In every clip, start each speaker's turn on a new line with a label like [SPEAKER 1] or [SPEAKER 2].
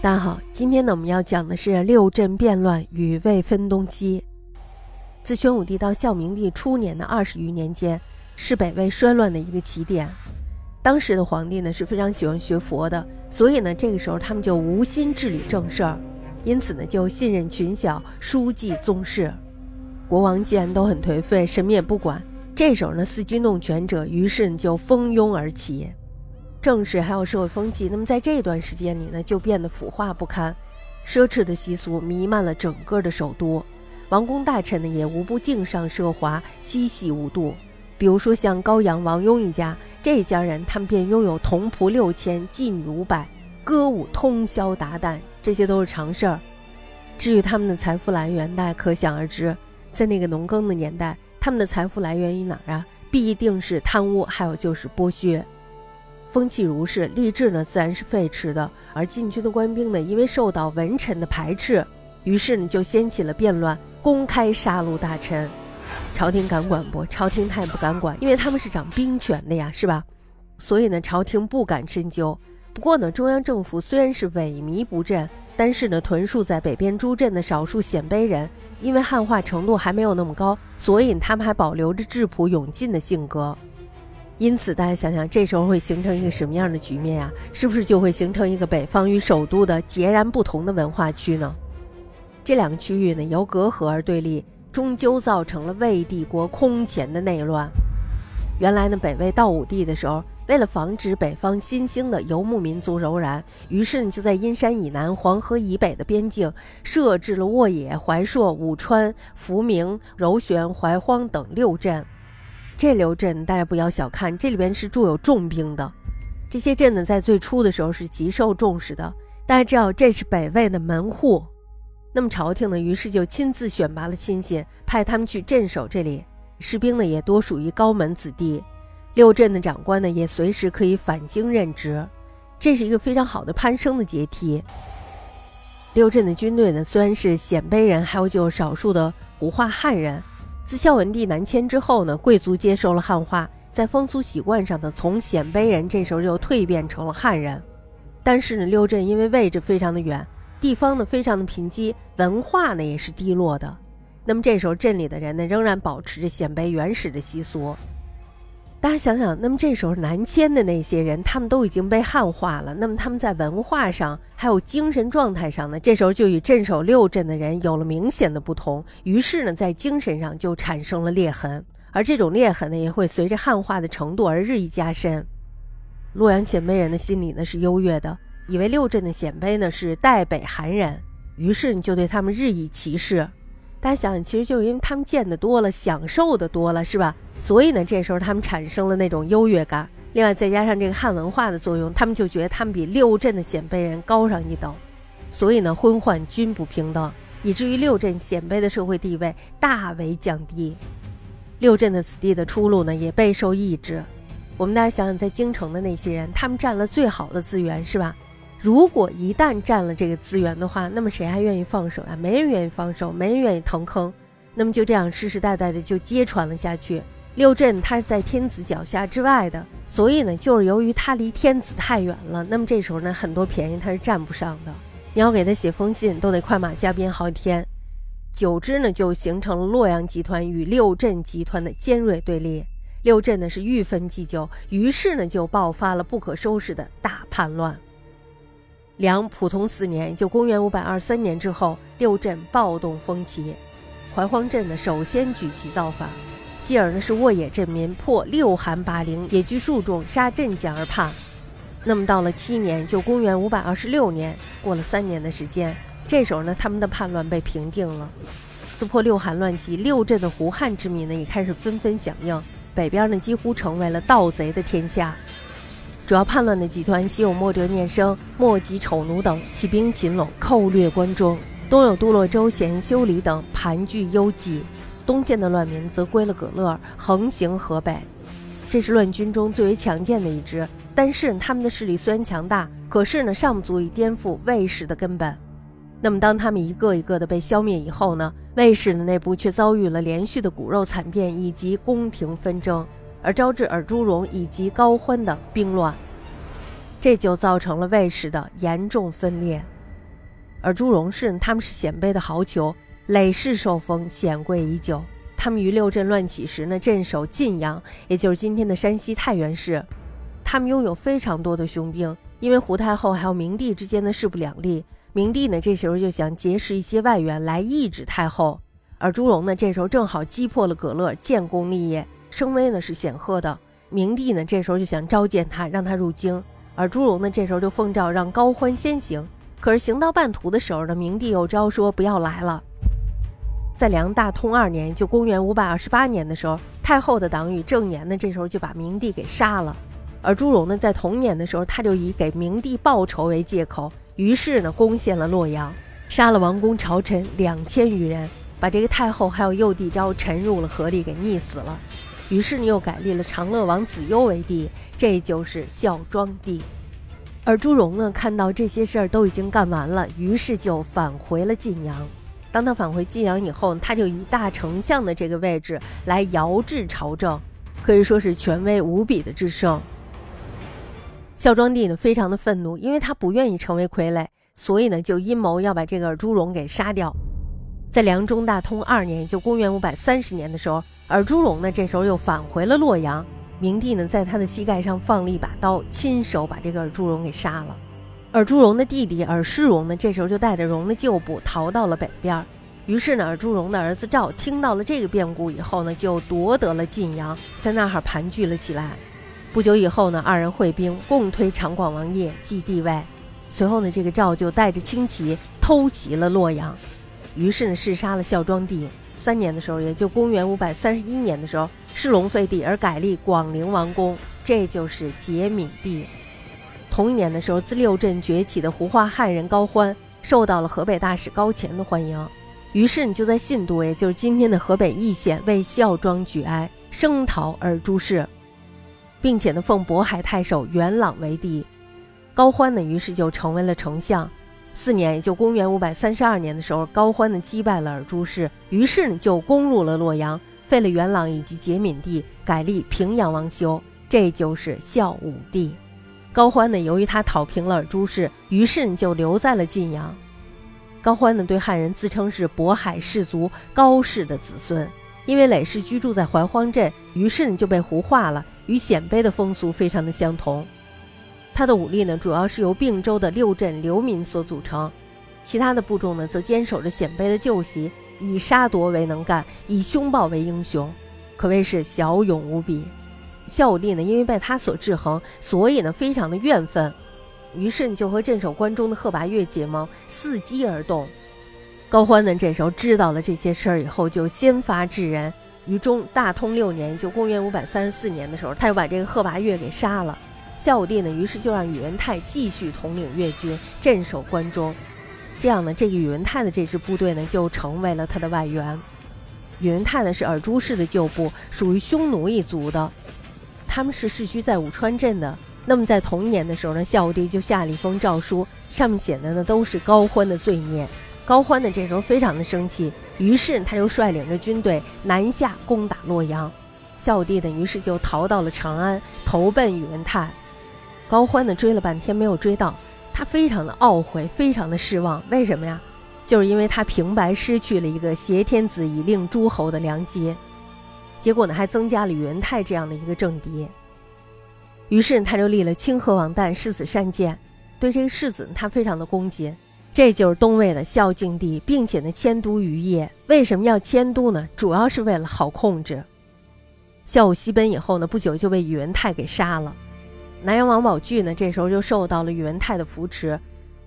[SPEAKER 1] 大家好，今天呢我们要讲的是六镇变乱与魏分东西。自宣武帝到孝明帝初年的二十余年间，是北魏衰乱的一个起点。当时的皇帝呢是非常喜欢学佛的，所以呢这个时候他们就无心治理政事儿，因此呢就信任群小，书记宗室。国王既然都很颓废，什么也不管，这时候呢伺机弄权者于是就蜂拥而起。政事还有社会风气，那么在这段时间里呢，就变得腐化不堪，奢侈的习俗弥漫了整个的首都，王公大臣呢也无不敬上奢华，嬉戏无度。比如说像高阳王雍一家，这一家人他们便拥有童仆六千，妓女五百，歌舞通宵达旦，这些都是常事儿。至于他们的财富来源，大家可想而知，在那个农耕的年代，他们的财富来源于哪儿啊？必定是贪污，还有就是剥削。风气如是，吏治呢自然是废弛的，而禁军的官兵呢，因为受到文臣的排斥，于是呢就掀起了变乱，公开杀戮大臣。朝廷敢管不？朝廷他也不敢管，因为他们是掌兵权的呀，是吧？所以呢，朝廷不敢深究。不过呢，中央政府虽然是萎靡不振，但是呢，屯戍在北边诸镇的少数鲜卑人，因为汉化程度还没有那么高，所以他们还保留着质朴勇进的性格。因此，大家想想，这时候会形成一个什么样的局面呀？是不是就会形成一个北方与首都的截然不同的文化区呢？这两个区域呢，由隔阂而对立，终究造成了魏帝国空前的内乱。原来呢，北魏道武帝的时候，为了防止北方新兴的游牧民族柔然，于是呢，就在阴山以南、黄河以北的边境设置了沃野、怀朔、武川、福明、柔玄、怀荒等六镇。这六镇大家不要小看，这里边是驻有重兵的。这些镇呢，在最初的时候是极受重视的。大家知道，这是北魏的门户。那么朝廷呢，于是就亲自选拔了亲信，派他们去镇守这里。士兵呢，也多属于高门子弟。六镇的长官呢，也随时可以返京任职。这是一个非常好的攀升的阶梯。六镇的军队呢，虽然是鲜卑人，还有就少数的胡化汉人。自孝文帝南迁之后呢，贵族接受了汉化，在风俗习惯上呢，从鲜卑人这时候就蜕变成了汉人。但是呢，六镇因为位置非常的远，地方呢非常的贫瘠，文化呢也是低落的。那么这时候镇里的人呢，仍然保持着鲜卑原始的习俗。大家想想，那么这时候南迁的那些人，他们都已经被汉化了。那么他们在文化上还有精神状态上呢，这时候就与镇守六镇的人有了明显的不同。于是呢，在精神上就产生了裂痕，而这种裂痕呢，也会随着汉化的程度而日益加深。洛阳鲜卑人的心理呢是优越的，以为六镇的鲜卑呢是代北韩人，于是你就对他们日益歧视。大家想想，其实就是因为他们见的多了，享受的多了，是吧？所以呢，这时候他们产生了那种优越感。另外，再加上这个汉文化的作用，他们就觉得他们比六镇的鲜卑人高上一等。所以呢，昏宦均不平等，以至于六镇鲜卑的社会地位大为降低。六镇的子弟的出路呢，也备受抑制。我们大家想想，在京城的那些人，他们占了最好的资源，是吧？如果一旦占了这个资源的话，那么谁还愿意放手呀？没人愿意放手，没人愿意腾坑。那么就这样世世代代的就接传了下去。六镇它是在天子脚下之外的，所以呢，就是由于它离天子太远了，那么这时候呢，很多便宜它是占不上的。你要给他写封信，都得快马加鞭好几天。久之呢，就形成了洛阳集团与六镇集团的尖锐对立。六镇呢是愈分既久，于是呢就爆发了不可收拾的大叛乱。梁普通四年，就公元五百二三年之后，六镇暴动风起，怀荒镇呢首先举旗造反，继而呢是沃野镇民破六韩八陵，野居数众，杀镇将而叛。那么到了七年，就公元五百二十六年，过了三年的时间，这时候呢他们的叛乱被平定了。自破六韩乱纪，六镇的胡汉之民呢也开始纷纷响应，北边呢几乎成为了盗贼的天下。主要叛乱的集团西有莫哲念生、莫吉丑奴等，起兵秦陇，寇掠关中；东有杜洛州贤修理等盘踞幽蓟；东晋的乱民则归了葛勒，横行河北。这是乱军中最为强健的一支，但是他们的势力虽然强大，可是呢尚不足以颠覆魏氏的根本。那么当他们一个一个的被消灭以后呢，魏氏的内部却遭遇了连续的骨肉惨变以及宫廷纷争。而招致尔朱荣以及高欢的兵乱，这就造成了魏氏的严重分裂。而朱荣氏他们是鲜卑的豪酋，累世受封，显贵已久。他们于六镇乱起时呢，镇守晋阳，也就是今天的山西太原市。他们拥有非常多的雄兵，因为胡太后还有明帝之间的势不两立，明帝呢这时候就想结识一些外援来抑制太后。而朱荣呢这时候正好击破了葛勒，建功立业，声威呢是显赫的。明帝呢这时候就想召见他，让他入京。而朱荣呢这时候就奉诏让高欢先行。可是行到半途的时候呢，明帝又招说不要来了。在梁大通二年，就公元五百二十八年的时候，太后的党羽郑言呢，这时候就把明帝给杀了。而朱荣呢，在同年的时候，他就以给明帝报仇为借口，于是呢，攻陷了洛阳，杀了王公朝臣两千余人，把这个太后还有幼帝昭沉入了河里，给溺死了。于是呢，又改立了长乐王子优为帝，这就是孝庄帝。而朱荣呢，看到这些事儿都已经干完了，于是就返回了晋阳。当他返回晋阳以后，他就以大丞相的这个位置来遥制朝政，可以说是权威无比的制胜。孝庄帝呢，非常的愤怒，因为他不愿意成为傀儡，所以呢，就阴谋要把这个朱荣给杀掉。在梁中大通二年，就公元五百三十年的时候，尔朱荣呢，这时候又返回了洛阳。明帝呢，在他的膝盖上放了一把刀，亲手把这个尔朱荣给杀了。尔朱荣的弟弟尔世荣呢，这时候就带着荣的旧部逃到了北边。于是呢，尔朱荣的儿子赵听到了这个变故以后呢，就夺得了晋阳，在那儿盘踞了起来。不久以后呢，二人会兵，共推长广王业继帝位。随后呢，这个赵就带着轻骑偷袭了洛阳，于是呢，弑杀了孝庄帝。三年的时候，也就公元五百三十一年的时候，世龙废帝而改立广陵王宫，这就是节闵帝。同一年的时候，自六镇崛起的胡化汉人高欢受到了河北大使高乾的欢迎，于是你就在信都，也就是今天的河北易县，为孝庄举哀，声讨而诛事，并且呢奉渤海太守元朗为帝。高欢呢，于是就成为了丞相。四年，也就公元五百三十二年的时候，高欢呢击败了尔朱氏，于是呢就攻入了洛阳，废了元朗以及节闵帝，改立平阳王修，这就是孝武帝。高欢呢，由于他讨平了尔朱氏，于是呢就留在了晋阳。高欢呢，对汉人自称是渤海氏族高氏的子孙，因为累世居住在怀荒镇，于是呢就被胡化了，与鲜卑的风俗非常的相同。他的武力呢，主要是由并州的六镇流民所组成，其他的部众呢，则坚守着鲜卑的旧习，以杀夺为能干，以凶暴为英雄，可谓是骁勇无比。孝武帝呢，因为被他所制衡，所以呢非常的怨愤，于是就和镇守关中的贺拔岳结盟，伺机而动。高欢呢这时候知道了这些事儿以后，就先发制人，于中大通六年，就公元五百三十四年的时候，他又把这个贺拔岳给杀了。孝武帝呢，于是就让宇文泰继续统领越军，镇守关中，这样呢，这个宇文泰的这支部队呢，就成为了他的外援。宇文泰呢是尔朱氏的旧部，属于匈奴一族的。他们是世居在武川镇的。那么在同一年的时候呢，孝武帝就下了一封诏书，上面写的呢都是高欢的罪孽。高欢呢这时候非常的生气，于是他就率领着军队南下攻打洛阳。孝武帝呢于是就逃到了长安，投奔宇文泰。高欢呢追了半天没有追到，他非常的懊悔，非常的失望。为什么呀？就是因为他平白失去了一个挟天子以令诸侯的良机。结果呢，还增加了宇文泰这样的一个政敌。于是他就立了清河王旦世子善建，对这个世子他非常的恭敬。这就是东魏的孝敬帝，并且呢迁都于邺。为什么要迁都呢？主要是为了好控制。孝武西奔以后呢，不久就被宇文泰给杀了。南阳王宝炬呢，这时候就受到了宇文泰的扶持，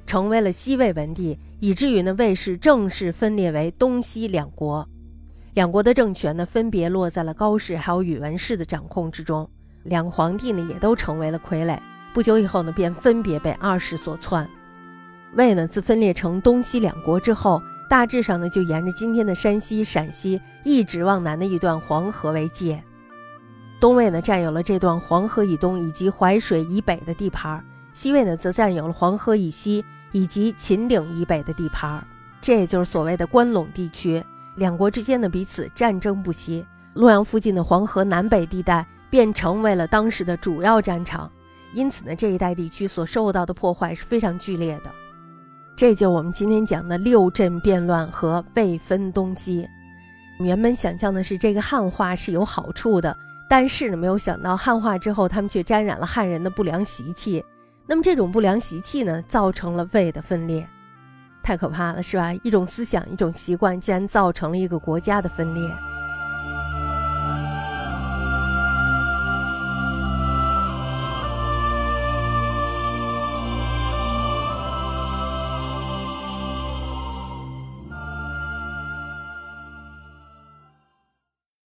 [SPEAKER 1] 成为了西魏文帝，以至于呢魏氏正式分裂为东西两国。两国的政权呢，分别落在了高氏还有宇文氏的掌控之中。两个皇帝呢，也都成为了傀儡。不久以后呢，便分别被二世所篡。魏呢，自分裂成东西两国之后，大致上呢，就沿着今天的山西、陕西一直往南的一段黄河为界。东魏呢，占有了这段黄河以东以及淮水以北的地盘；西魏呢，则占有了黄河以西以及秦岭以北的地盘。这也就是所谓的关陇地区。两国之间的彼此战争不息，洛阳附近的黄河南北地带便成为了当时的主要战场。因此呢，这一带地区所受到的破坏是非常剧烈的。这就我们今天讲的六镇变乱和未分东西。原本想象的是这个汉化是有好处的，但是呢，没有想到汉化之后，他们却沾染了汉人的不良习气。那么这种不良习气呢，造成了胃的分裂，太可怕了，是吧？一种思想，一种习惯，竟然造成了一个国家的分裂。